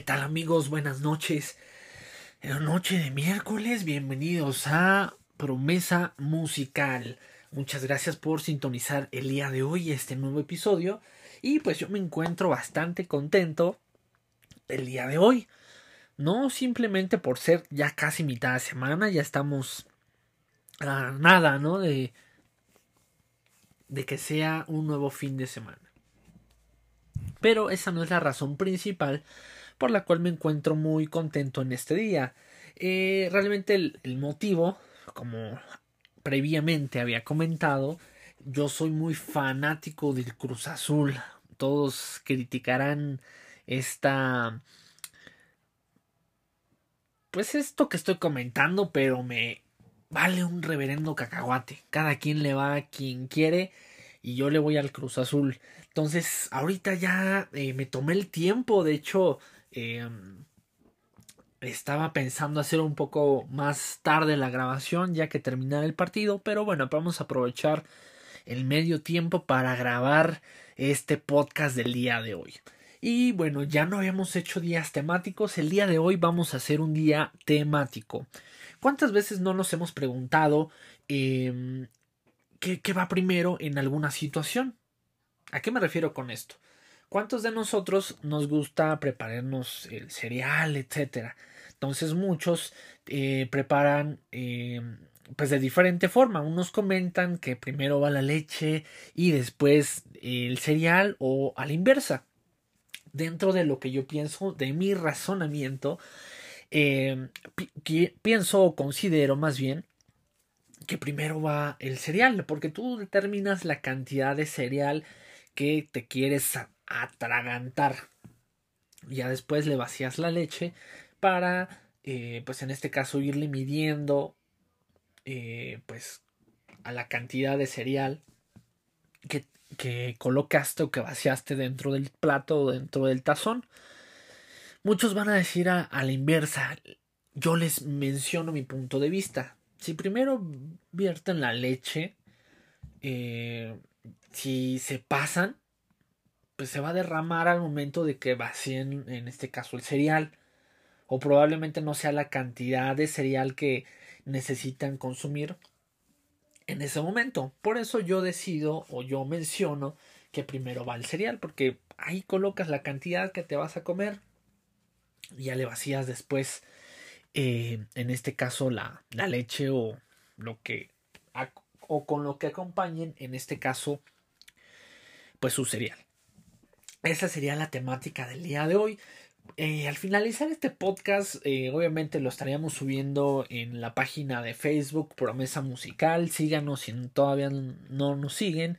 ¿Qué tal amigos? Buenas noches. Noche de miércoles, bienvenidos a Promesa Musical. Muchas gracias por sintonizar el día de hoy este nuevo episodio. Y pues yo me encuentro bastante contento el día de hoy. No simplemente por ser ya casi mitad de semana, ya estamos a nada, ¿no? De, de que sea un nuevo fin de semana. Pero esa no es la razón principal por la cual me encuentro muy contento en este día. Eh, realmente el, motivo, como previamente había comentado, yo soy muy fanático del Cruz Azul. Todos criticarán esta... Pues esto que estoy comentando, pero me vale un reverendo cacahuate. Cada quien le va a quien quiere y yo le voy al Cruz Azul. Entonces, ahorita ya eh, me tomé el tiempo, de hecho, Em, estaba pensando hacer un poco más tarde la grabación ya que terminara el partido, pero bueno, vamos a aprovechar el medio tiempo para grabar este podcast del día de hoy. Y bueno, ya no habíamos hecho días temáticos, el día de hoy vamos a hacer un día temático. ¿Cuántas veces no nos hemos preguntado em, ¿qué, ¿qué va primero en alguna situación? ¿A qué me refiero con esto? ¿Cuántos de nosotros nos gusta prepararnos el cereal, etcétera? Entonces muchos eh, preparan eh, pues de diferente forma. Unos comentan que primero va la leche y después el cereal o a la inversa. Dentro de lo que yo pienso, de mi razonamiento, eh, pienso o considero más bien que primero va el cereal, porque tú determinas la cantidad de cereal que te quieres atragantar. Ya después le vacías la leche para, eh, pues en este caso, irle midiendo, eh, pues, a la cantidad de cereal que, que colocaste o que vaciaste dentro del plato o dentro del tazón. Muchos van a decir a, la inversa. Yo les menciono mi punto de vista. Si primero vierten la leche, eh, si se pasan, pues se va a derramar al momento de que vacíen en este caso el cereal o probablemente no sea la cantidad de cereal que necesitan consumir en ese momento. Por eso yo decido o yo menciono que primero va el cereal porque ahí colocas la cantidad que te vas a comer y ya le vacías después eh, en este caso la, la leche o lo que o con lo que acompañen en este caso pues su cereal. Esa sería la temática del día de hoy. Eh, al finalizar este podcast, eh, obviamente lo estaríamos subiendo en la página de Facebook Promesa Musical. Síganos si todavía no nos siguen.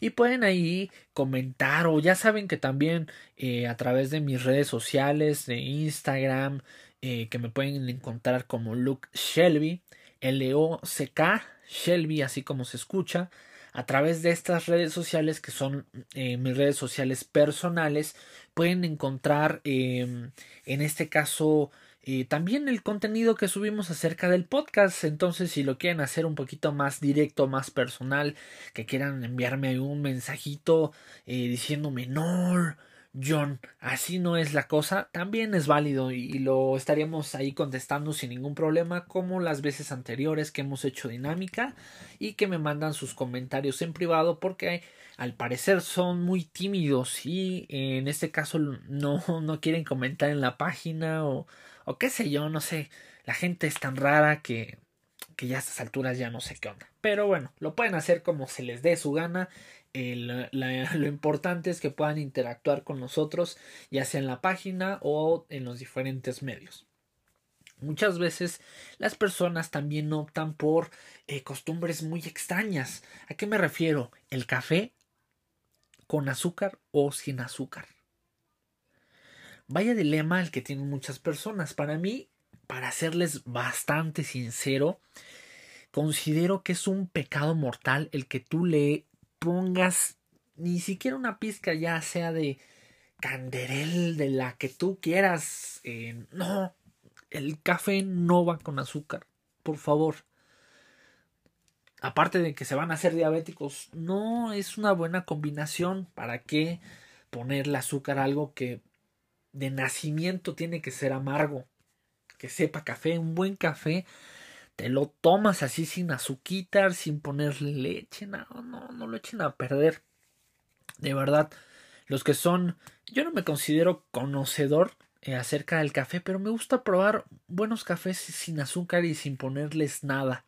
Y pueden ahí comentar o ya saben que también eh, a través de mis redes sociales, de Instagram, que me pueden encontrar como Luke Shelby, L-O-C-K, Shelby, así como se escucha a través de estas redes sociales que son eh, mis redes sociales personales pueden encontrar em, en este caso eh, también el contenido que subimos acerca del podcast. Entonces si lo quieren hacer un poquito más directo más personal que quieran enviarme un mensajito eh, diciéndome no John, así no es la cosa, también es válido y lo estaríamos ahí contestando sin ningún problema como las veces anteriores que hemos hecho dinámica y que me mandan sus comentarios en privado porque al parecer son muy tímidos y en este caso no, no quieren comentar en la página o, o qué sé yo, no sé, la gente es tan rara que que ya a estas alturas ya no sé qué onda. Pero bueno, lo pueden hacer como se les dé su gana lo importante es que puedan interactuar con nosotros, ya sea en la página o en los diferentes medios. Muchas veces las personas también optan por eh, costumbres muy extrañas. ¿A qué me refiero? El café con azúcar o sin azúcar. Vaya dilema el que tienen muchas personas. Para mí, para serles bastante sincero, considero que es un pecado mortal el que tú le pongas ni siquiera una pizca ya sea de canderel de la que tú quieras. Eh, no, el café no va con azúcar, por favor. Aparte de que se van a hacer diabéticos, no es una buena combinación. ¿Para qué ponerle azúcar a algo que de nacimiento tiene que ser amargo, que sepa café, un buen café te lo tomas así sin azuquitar, sin ponerle leche, no, no, no lo echen a perder. De verdad, los que son, yo no me considero conocedor eh, acerca del café, pero me gusta probar buenos cafés sin azúcar y sin ponerles nada.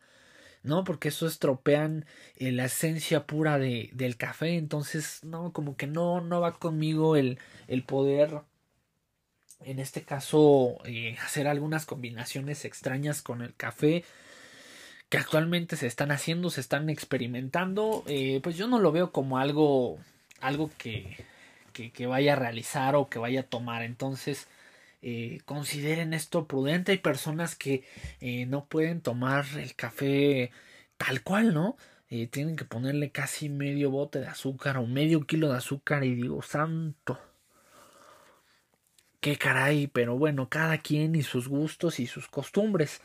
¿no? Porque eso estropean eh, la esencia pura de, del café. Entonces, no, como que no, no va conmigo el, el poder, en este caso, eh, hacer algunas combinaciones extrañas con el café que actualmente se están haciendo, se están experimentando. Eh, pues yo no lo veo como algo, algo que, que, vaya a realizar o que vaya a tomar. Entonces, eh, consideren esto prudente. Hay personas que no pueden tomar el café tal cual, ¿no? Tienen que ponerle casi medio bote de azúcar o medio kilo de azúcar y digo, santo. Qué caray, pero bueno, cada quien y sus gustos y sus costumbres.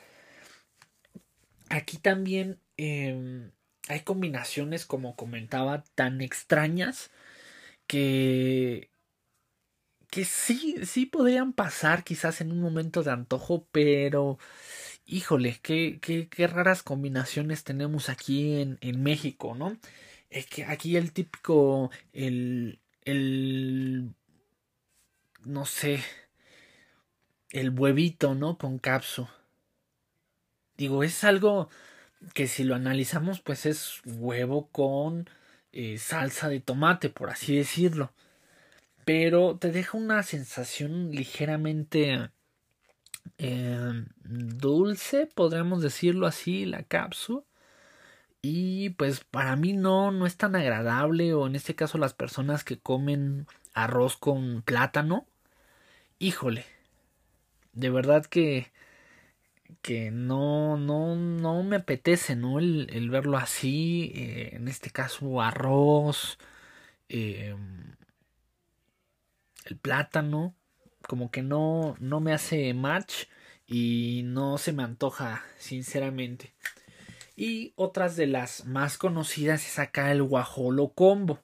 Aquí también em, hay combinaciones, como comentaba, tan extrañas que que sí, sí podrían pasar quizás en un momento de antojo, pero híjole, qué, qué, qué raras combinaciones tenemos aquí en, en México, ¿no? Es que aquí el típico, el, el, no sé, el huevito, ¿no? Con capsu. Digo, es algo que si lo analizamos, pues es huevo con eh, salsa de tomate, por así decirlo pero te deja una sensación ligeramente eh, dulce, podríamos decirlo así, la cápsula. Y pues para mí no, no es tan agradable, o en este caso las personas que comen arroz con plátano. Híjole, de verdad que, que no, no, no me apetece, ¿no? El, el verlo así, eh, en este caso arroz, eh, el plátano, como que no, no me hace match y no se me antoja, sinceramente. Y otras de las más conocidas es acá el guajolo combo.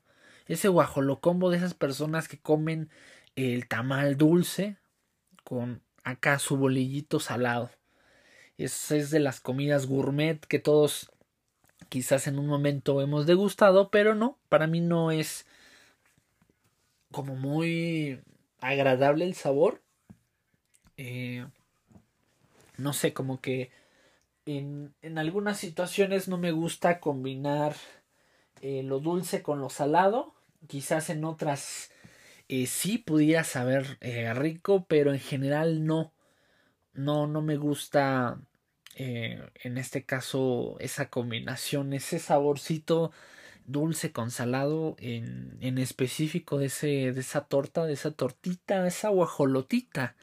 Ese guajolo combo de esas personas que comen el tamal dulce con acá su bolillito salado. Es, es de las comidas gourmet que todos quizás en un momento hemos degustado, pero no, para mí no es como muy agradable el sabor. Eh, no sé, como que en, en, algunas situaciones no me gusta combinar eh, lo dulce con lo salado. Quizás en otras eh, sí pudiera saber eh, rico, pero en general no. No, no me gusta en este caso esa combinación, ese saborcito dulce con salado en, en específico de, ese, de esa torta, de esa tortita, esa guajolotita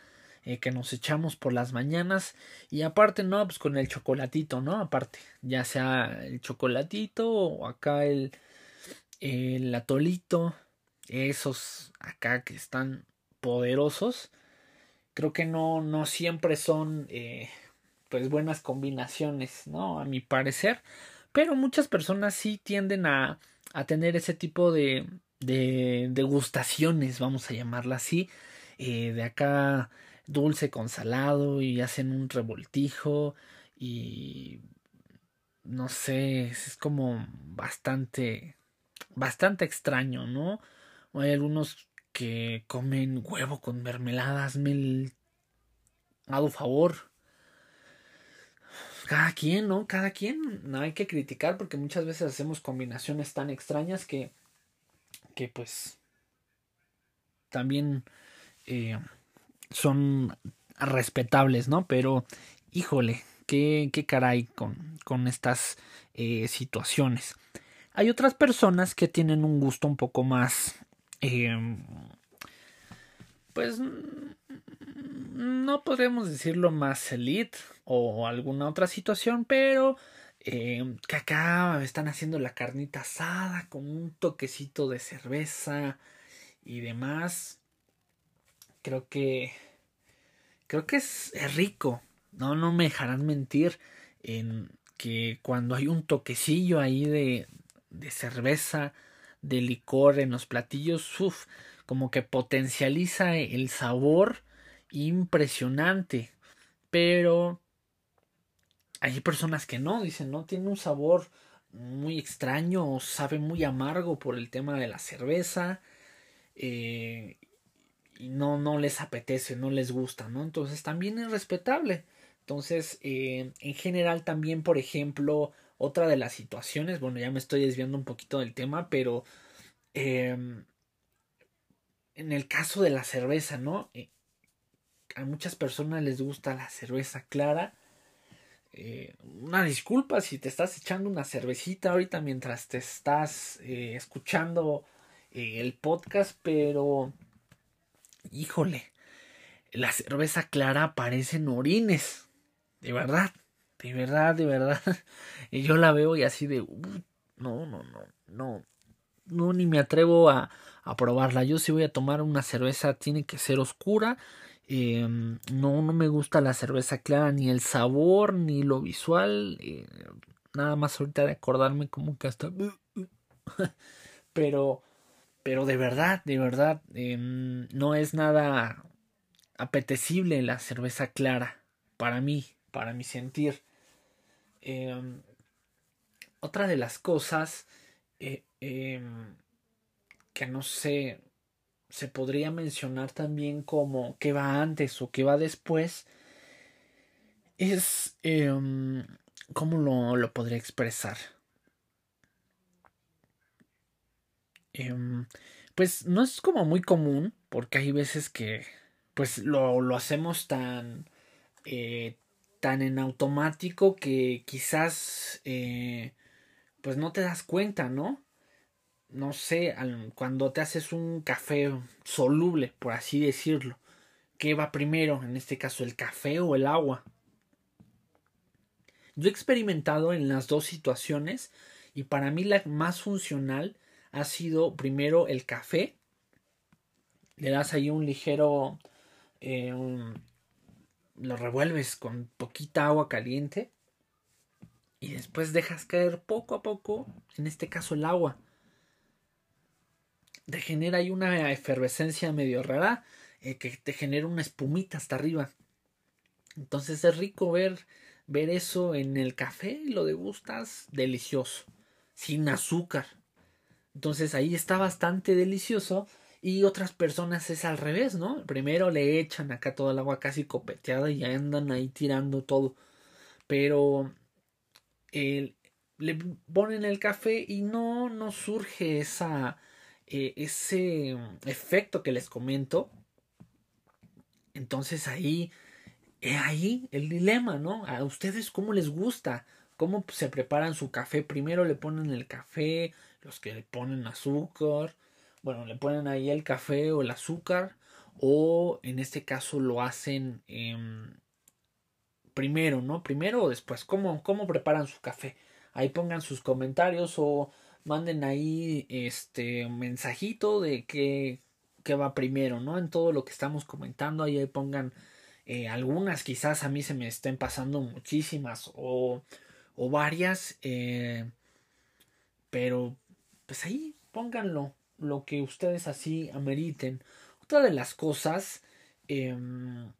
eh, que nos echamos por las mañanas y aparte no, pues con el chocolatito, ¿no? Aparte, ya sea el chocolatito o acá el, el atolito, esos acá que están poderosos, creo que no, no siempre son eh, pues buenas combinaciones, ¿no? A mi parecer pero muchas personas sí tienden a, a tener ese tipo de, de degustaciones, vamos a llamarla así, eh, de acá dulce con salado y hacen un revoltijo y no sé, es como bastante, bastante extraño, ¿no? Hay algunos que comen huevo con mermelada, hazme el favor cada quien, ¿no? Cada quien, no hay que criticar porque muchas veces hacemos combinaciones tan extrañas que, que pues también eh, son respetables, ¿no? Pero, híjole, qué, qué caray con, con estas eh, situaciones. Hay otras personas que tienen un gusto un poco más, eh, pues no podemos decirlo más elite o alguna otra situación, pero eh, que acá están haciendo la carnita asada con un toquecito de cerveza y demás. Creo que creo que es, es rico. No, no me dejarán mentir en que cuando hay un toquecillo ahí de, de cerveza, de licor en los platillos, uff, como que potencializa el sabor impresionante. Pero hay personas que no, dicen, no, tiene un sabor muy extraño o sabe muy amargo por el tema de la cerveza. Eh, y no, no les apetece, no les gusta, ¿no? Entonces también es respetable. Entonces, eh, en general también, por ejemplo, otra de las situaciones, bueno, ya me estoy desviando un poquito del tema, pero em, en el caso de la cerveza, ¿no? Eh, a muchas personas les gusta la cerveza clara. Eh, una disculpa si te estás echando una cervecita ahorita mientras te estás eh, escuchando el podcast, pero híjole, la cerveza clara parecen orines, de verdad, de verdad, de verdad. Y yo la veo y así de, no, no, no, no, no, ni me atrevo a, probarla. Yo si voy a tomar una cerveza tiene que ser oscura. Eh, no, no me gusta la cerveza clara, ni el sabor, ni lo visual. Eh, nada más ahorita de acordarme como que hasta... pero, pero de verdad, de verdad, eh, no es nada apetecible la cerveza clara para mí, para mi sentir. Em, otra de las cosas eh, em, que no sé, se podría mencionar también como que va antes o que va después, es, em, ¿cómo lo, lo, podría expresar? pues no es como muy común, porque hay veces que pues lo, lo hacemos tan, eh, tan en automático que quizás eh, pues no te das cuenta, ¿no? No sé, cuando te haces un café soluble, por así decirlo, ¿qué va primero? En este caso, el café o el agua. Yo he experimentado en las dos situaciones y para mí la más funcional ha sido primero el café. Le das ahí un ligero, eh, lo revuelves con poquita agua caliente y después dejas caer poco a poco, en este caso el agua. Te genera ahí una efervescencia medio rara eh, que te genera una espumita hasta arriba. Entonces es rico ver, ver eso en el café y lo degustas delicioso, sin azúcar. Entonces ahí está bastante delicioso y otras personas es al revés, ¿no? Primero le echan acá todo el agua casi copeteada y andan ahí tirando todo. Pero le ponen el café y no, no surge esa, eh, ese efecto que les comento. Entonces ahí, ahí el dilema, ¿no? A ustedes cómo les gusta, cómo se preparan su café. Primero le ponen el café, los que le ponen azúcar, bueno, le ponen ahí el café o el azúcar o en este caso lo hacen primero, ¿no? Primero o después, ¿Cómo, ¿cómo preparan su café? Ahí pongan sus comentarios o manden ahí este mensajito de qué, qué va primero, ¿no? En todo lo que estamos comentando, ahí, pongan eh, algunas, quizás a mí se me estén pasando muchísimas o, o varias, eh, pero pues ahí pónganlo lo que ustedes así ameriten. Otra de las cosas, em,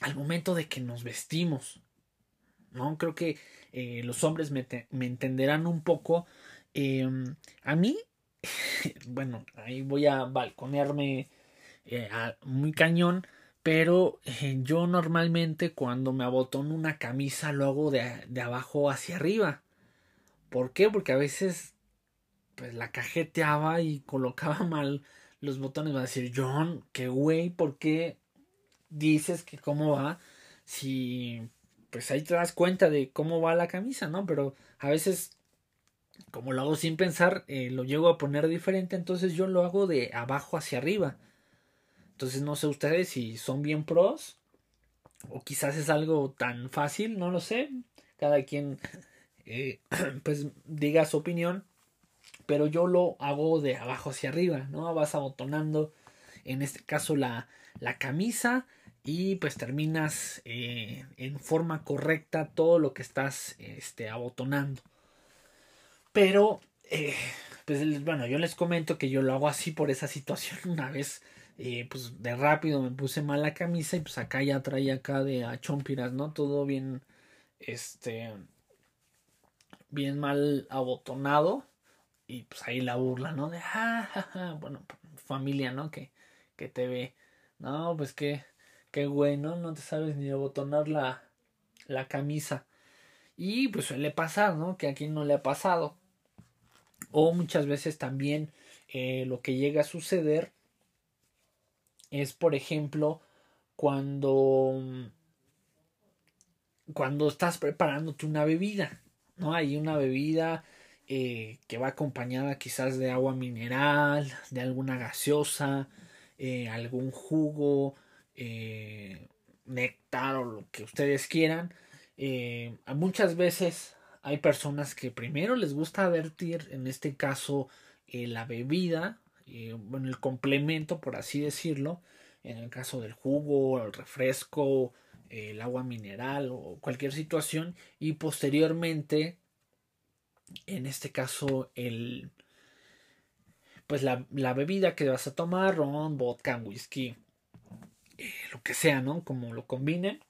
al momento de que nos vestimos, ¿no? Creo que eh, los hombres me, entenderán un poco. Em, a mí, bueno, ahí voy a balconearme eh, muy cañón, pero eh, yo normalmente cuando me abotono una camisa lo hago de, de abajo hacia arriba. ¿Por qué? Porque a veces pues la cajeteaba y colocaba mal los botones. Va a decir, John, qué güey, ¿por qué dices que cómo va? Si pues ahí te das cuenta de cómo va la camisa, ¿no? Pero a veces, como lo hago sin pensar, eh, lo llego a poner diferente, entonces yo lo hago de abajo hacia arriba. Entonces no sé ustedes si son bien pros o quizás es algo tan fácil, no lo sé. Cada quien eh, pues diga su opinión pero yo lo hago de abajo hacia arriba, ¿no? Vas abotonando, en este caso, la, la camisa y pues terminas eh, en forma correcta todo lo que estás este, abotonando. Pero, eh, pues bueno, yo les comento que yo lo hago así por esa situación una vez. Eh, pues de rápido me puse mal la camisa y pues acá ya traía acá de a chompiras, ¿no? Todo bien, este, bien mal abotonado y pues ahí la burla, ¿no? De, ah, bueno, familia, ¿no? Que, que te ve, no, pues que, qué bueno, no te sabes ni abotonar la, la camisa. Y pues suele pasar, ¿no? Que a quien no le ha pasado. O muchas veces también eh, lo que llega a suceder es, por ejemplo, cuando cuando estás preparándote una bebida, ¿no? Hay una bebida eh, que va acompañada quizás de agua mineral, de alguna gaseosa, eh, algún jugo, néctar o lo que ustedes quieran. muchas veces hay personas que primero les gusta vertir, en este caso, eh, la bebida, eh, bueno, el complemento, por así decirlo, en el caso del jugo, el refresco, el agua mineral o cualquier situación, y posteriormente, en este caso, el pues la, la bebida que vas a tomar, ron, vodka, whisky, eh, lo que sea, ¿no? Como lo combinen.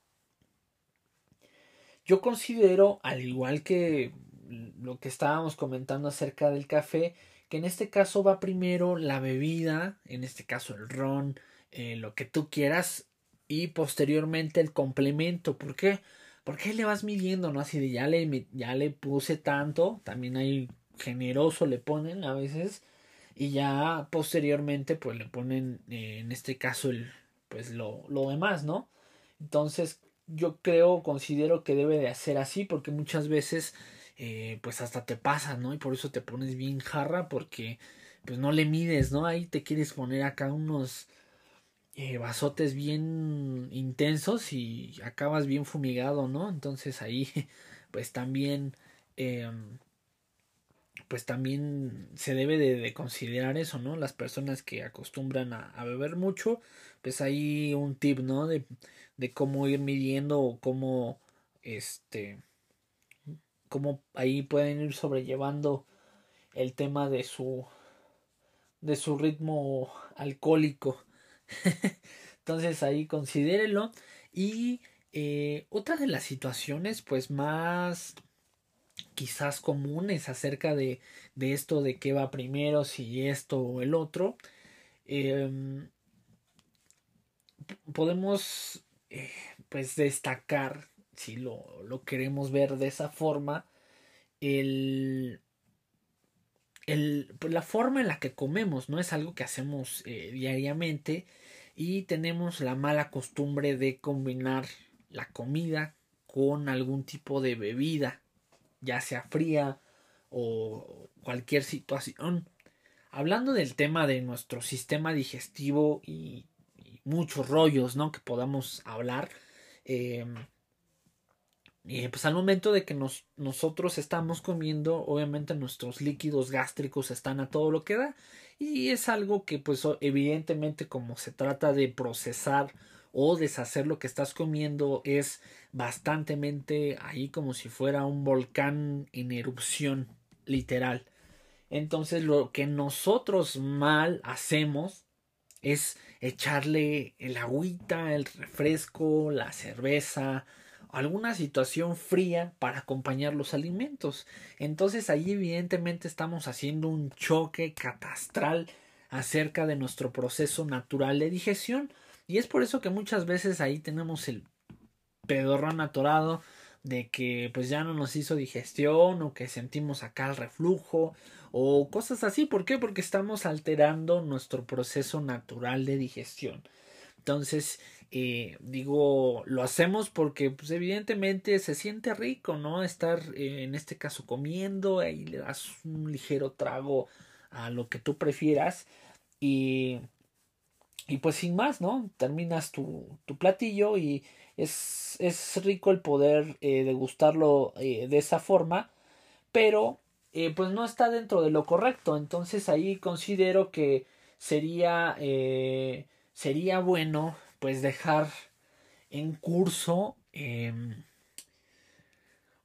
Yo considero, al igual que lo que estábamos comentando acerca del café, que en este caso va primero la bebida, en este caso el ron, eh, lo que tú quieras, y posteriormente el complemento. ¿Por qué? Porque le vas midiendo, ¿no? Así de ya le, ya le puse tanto, también hay generoso le ponen a veces, y ya posteriormente pues le ponen eh, en este caso el pues lo, lo demás, ¿no? Entonces yo creo, considero que debe de hacer así porque muchas veces eh, pues hasta te pasa, ¿no? Y por eso te pones bien jarra porque pues no le mides, ¿no? Ahí te quieres poner acá unos eh, vasotes bien intensos y acabas bien fumigado, ¿no? Entonces ahí pues también eh, pues también se debe de, considerar eso, ¿no? Las personas que acostumbran a, beber mucho, pues ahí un tip, ¿no? De, de cómo ir midiendo o cómo este cómo ahí pueden ir sobrellevando el tema de su de su ritmo alcohólico entonces ahí considérelo. Y eh, otra de las situaciones pues más quizás comunes acerca de, de esto de qué va primero si esto o el otro em, podemos eh, pues destacar, si lo, lo, queremos ver de esa forma, el, el, pues la forma en la que comemos, no es algo que hacemos eh, diariamente y tenemos la mala costumbre de combinar la comida con algún tipo de bebida, ya sea fría o cualquier situación. Hablando del tema de nuestro sistema digestivo y muchos rollos, ¿no? Que podamos hablar. Eh, pues al momento de que nos, nosotros estamos comiendo, obviamente nuestros líquidos gástricos están a todo lo que da. Y es algo que pues evidentemente como se trata de procesar o deshacer lo que estás comiendo es bastantemente ahí como si fuera un volcán en erupción literal. Entonces lo que nosotros mal hacemos es echarle el agüita, el refresco, la cerveza, alguna situación fría para acompañar los alimentos. Entonces ahí evidentemente estamos haciendo un choque catastral acerca de nuestro proceso natural de digestión y es por eso que muchas veces ahí tenemos el pedorrón atorado de que pues ya no nos hizo digestión o que sentimos acá el reflujo o cosas así. ¿Por qué? Porque estamos alterando nuestro proceso natural de digestión. Entonces, eh, digo, lo hacemos porque pues evidentemente se siente rico, ¿no? Estar eh, en este caso comiendo, ahí le das un ligero trago a lo que tú prefieras y, y pues sin más, ¿no? Terminas tu, tu platillo y es, es rico el poder eh, degustarlo de esa forma, pero pues no está dentro de lo correcto. Entonces ahí considero que sería, sería bueno pues dejar en curso em,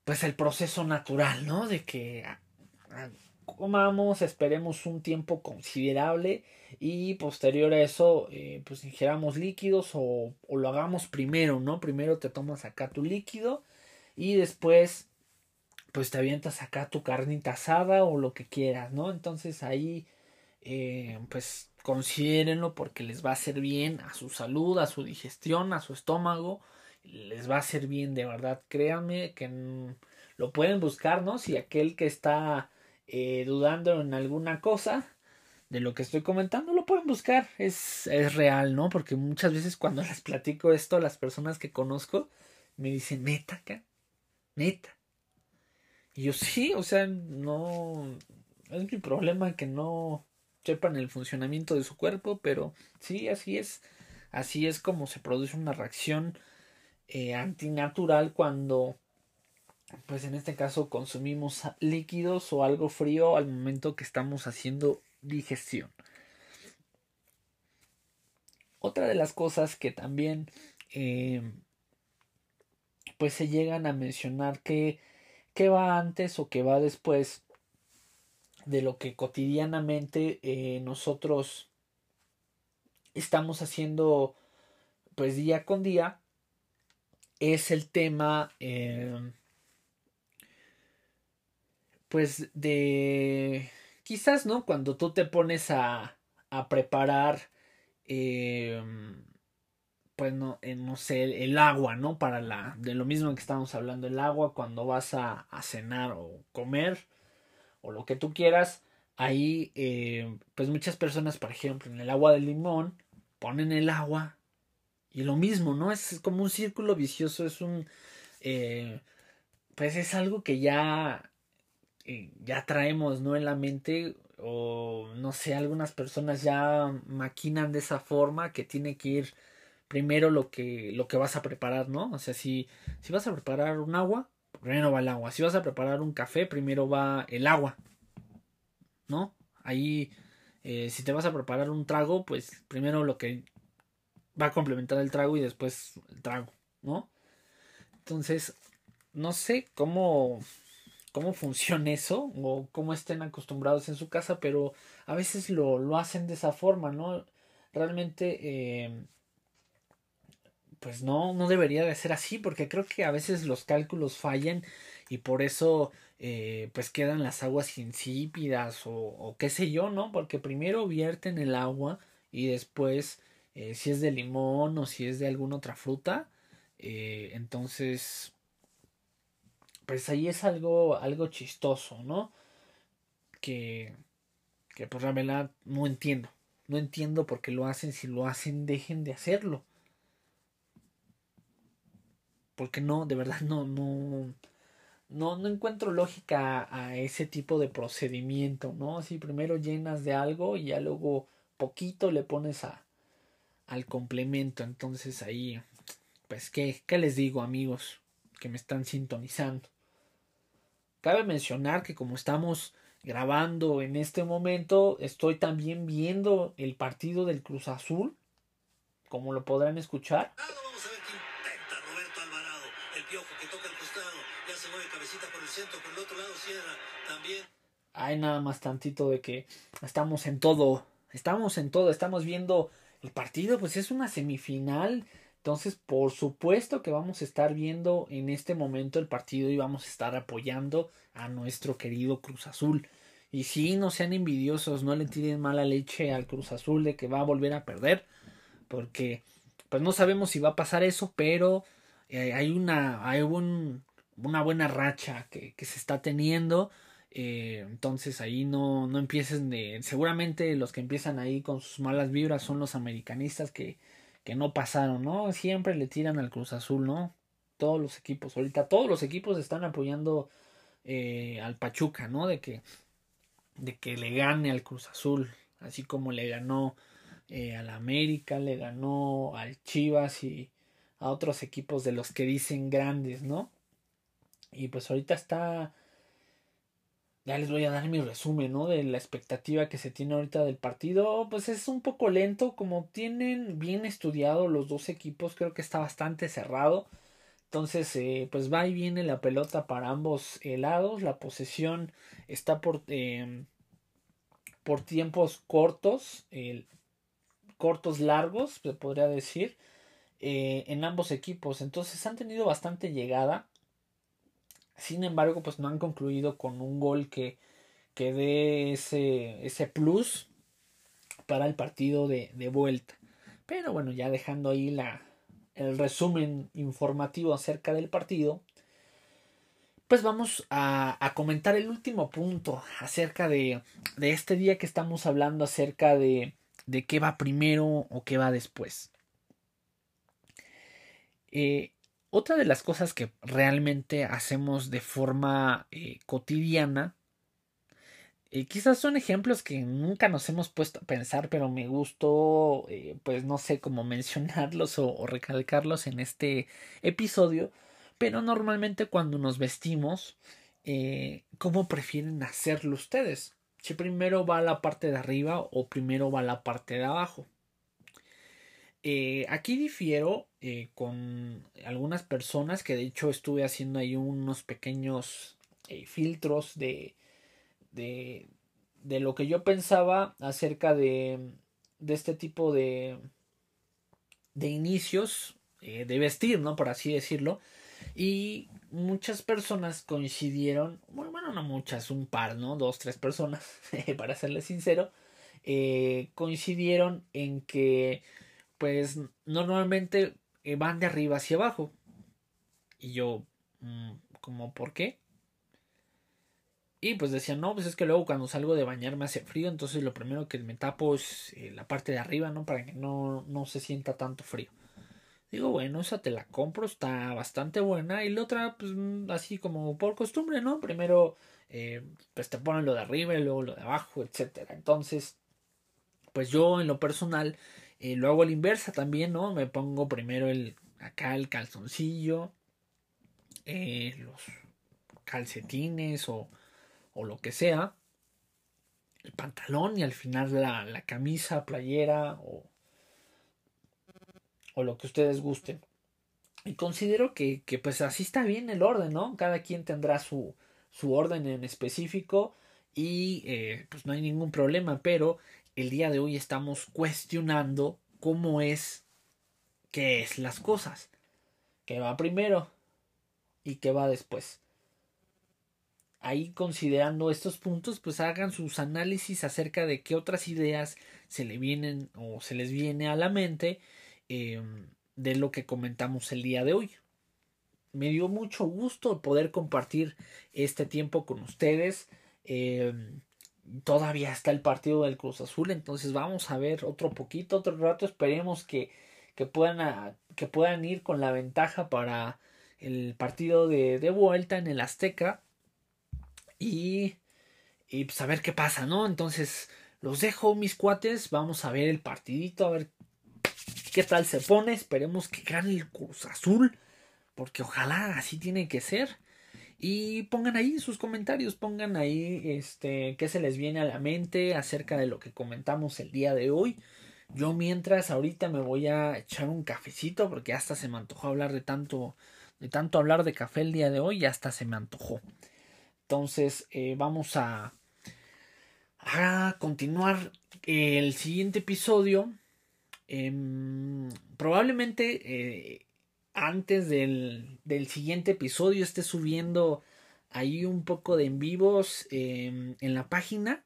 pues el proceso natural, ¿no? De que comamos, esperemos un tiempo considerable y posterior a eso eh, pues ingeramos líquidos o, lo hagamos primero, ¿no? Primero te tomas acá tu líquido y después pues te avientas acá tu carnita asada o lo que quieras, ¿no? Entonces ahí eh, pues considérenlo porque les va a hacer bien a su salud, a su digestión, a su estómago, les va a hacer bien de verdad, créanme que lo pueden buscar, ¿no? Si aquel que está eh, dudando en alguna cosa de lo que estoy comentando, lo pueden buscar, es, es real, ¿no? Porque muchas veces cuando les platico esto a las personas que conozco, me dicen, neta, acá, neta. Y yo sí, o sea, no, es mi problema que no sepan el funcionamiento de su cuerpo, pero sí, así es. Así es como se produce una reacción eh, antinatural cuando, pues en este caso, consumimos líquidos o algo frío al momento que estamos haciendo digestión. Otra de las cosas que también, eh, pues se llegan a mencionar que, que va antes o que va después de lo que cotidianamente eh, nosotros estamos haciendo pues día con día es el tema eh, pues de quizás no cuando tú te pones a, a preparar eh, pues no, no sé el agua no para la de lo mismo que estamos hablando el agua cuando vas a cenar o comer o lo que tú quieras, ahí eh, pues muchas personas, por ejemplo, en el agua de limón, ponen el agua y lo mismo, ¿no? Es como un círculo vicioso, es un... Eh, pues es algo que ya, eh, ya traemos, ¿no? En la mente o no sé, algunas personas ya maquinan de esa forma que tiene que ir primero lo que, lo que vas a preparar, ¿no? O sea, si, si vas a preparar un agua, primero va el agua. Si vas a preparar un café, primero va el agua. ¿No? Ahí, eh, si te vas a preparar un trago, pues primero lo que va a complementar el trago y después el trago, ¿no? Entonces, no sé cómo, cómo funciona eso o cómo estén acostumbrados en su casa, pero a veces lo, lo hacen de esa forma, ¿no? Realmente eh, pues no, no debería de ser así, porque creo que a veces los cálculos fallan y por eso eh, pues quedan las aguas insípidas o, qué sé yo, ¿no? Porque primero vierten el agua y después eh, si es de limón o si es de alguna otra fruta, eh, entonces pues ahí es algo, algo chistoso, ¿no? Que, que pues la verdad no entiendo, no entiendo por qué lo hacen, si lo hacen dejen de hacerlo porque no, de verdad no, no, no, no encuentro lógica a, ese tipo de procedimiento, ¿no? Si primero llenas de algo y ya luego poquito le pones a, al complemento, entonces ahí, pues, ¿qué, ¿qué les digo amigos que me están sintonizando? Cabe mencionar que como estamos grabando en este momento, estoy también viendo el partido del Cruz Azul, como lo podrán escuchar. Hay nada más tantito de que estamos en todo, estamos en todo, estamos viendo el partido, pues es una semifinal, entonces por supuesto que vamos a estar viendo en este momento el partido y vamos a estar apoyando a nuestro querido Cruz Azul. Y si no sean envidiosos, no le tiren mala leche al Cruz Azul de que va a volver a perder, porque pues no sabemos si va a pasar eso, pero eh, hay una hay un, una buena racha que, que se está teniendo eh, entonces ahí no, no empiecen de. Seguramente los que empiezan ahí con sus malas vibras son los americanistas que, que no pasaron, ¿no? Siempre le tiran al Cruz Azul, ¿no? Todos los equipos. Ahorita todos los equipos están apoyando eh, al Pachuca, ¿no? De que, de que le gane al Cruz Azul. Así como le ganó eh, al América, le ganó al Chivas y a otros equipos de los que dicen grandes, ¿no? Y pues ahorita está ya les voy a dar mi resumen, ¿no? De la expectativa que se tiene ahorita del partido. Pues es un poco lento, como tienen bien estudiado los dos equipos, creo que está bastante cerrado. Entonces, eh, pues va y viene la pelota para ambos lados. La posesión está por, em, por tiempos cortos, cortos largos, se podría decir, eh, en ambos equipos. Entonces han tenido bastante llegada. Sin embargo, pues no han concluido con un gol que, que dé ese, ese plus para el partido de, de vuelta. Pero bueno, ya dejando ahí la, el resumen informativo acerca del partido, pues vamos a, a comentar el último punto acerca de, de, este día que estamos hablando acerca de, de qué va primero o qué va después. Eh, otra de las cosas que realmente hacemos de forma eh, cotidiana eh, quizás son ejemplos que nunca nos hemos puesto a pensar, pero me gustó, eh, pues no sé cómo mencionarlos o, recalcarlos en este episodio. Pero normalmente cuando nos vestimos, ¿cómo prefieren hacerlo ustedes? Si primero va la parte de arriba o primero va la parte de abajo. Aquí difiero con algunas personas que de hecho estuve haciendo ahí unos pequeños filtros de, de, de lo que yo pensaba acerca de, de este tipo de, de inicios eh, de vestir, ¿no? Por así decirlo. Y muchas personas coincidieron, bueno, bueno, no muchas, un par, ¿no? Dos, tres personas, para serles sincero, eh, coincidieron en que, pues, normalmente eh, van de arriba hacia abajo. Y yo, mm, ¿cómo por qué? Y pues decían, no, pues es que luego cuando salgo de bañar me hace frío, entonces lo primero que me tapo es eh, la parte de arriba, ¿no? Para que no, no se sienta tanto frío. Digo, bueno, esa te la compro, está bastante buena. Y la otra, pues mm, así como por costumbre, ¿no? Primero, eh, pues te ponen lo de arriba y luego lo de abajo, etcétera. Entonces, pues yo en lo personal eh, lo hago a la inversa también, ¿no? Me pongo primero el acá el calzoncillo, los calcetines o o lo que sea, el pantalón y al final la, la camisa, playera o, o lo que ustedes gusten. Y considero que, que, pues así está bien el orden, ¿no? Cada quien tendrá su, su orden en específico y eh, pues no hay ningún problema, pero el día de hoy estamos cuestionando cómo es, qué es las cosas, qué va primero y qué va después ahí considerando estos puntos, pues hagan sus análisis acerca de qué otras ideas se le vienen o se les viene a la mente em, de lo que comentamos el día de hoy. Me dio mucho gusto poder compartir este tiempo con ustedes. Em, todavía está el partido del Cruz Azul, entonces vamos a ver otro poquito, otro rato. Esperemos que, que, puedan, que puedan ir con la ventaja para el partido de, de vuelta en el Azteca y, y pues a ver qué pasa, ¿no? Entonces los dejo, mis cuates. Vamos a ver el partidito, a ver qué tal se pone. Esperemos que gane el Cruz Azul, porque ojalá así tiene que ser. Y pongan ahí sus comentarios, pongan ahí este qué se les viene a la mente acerca de lo que comentamos el día de hoy. Yo mientras ahorita me voy a echar un cafecito porque hasta se me antojó hablar de tanto de tanto hablar de café el día de hoy, hasta se me antojó. Entonces eh, vamos a, a continuar el siguiente episodio. Em, probablemente eh, antes del, del, siguiente episodio esté subiendo ahí un poco de en vivos em, en la página.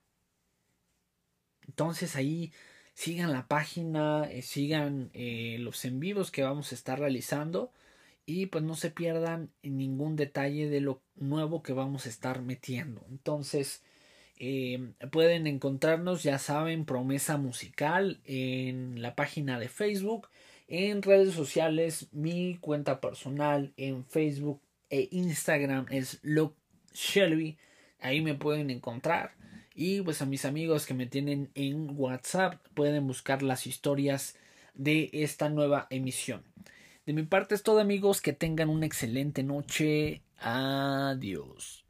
Entonces ahí sigan la página, eh, sigan los en vivos que vamos a estar realizando y pues no se pierdan ningún detalle de lo nuevo que vamos a estar metiendo. Entonces, eh, pueden encontrarnos, ya saben, promesa musical en la página de Facebook, en redes sociales, mi cuenta personal en Facebook e Instagram es Luke Shelby. Ahí me pueden encontrar. Y pues a mis amigos que me tienen en WhatsApp pueden buscar las historias de esta nueva emisión. De mi parte es todo amigos, que tengan una excelente noche. Adiós.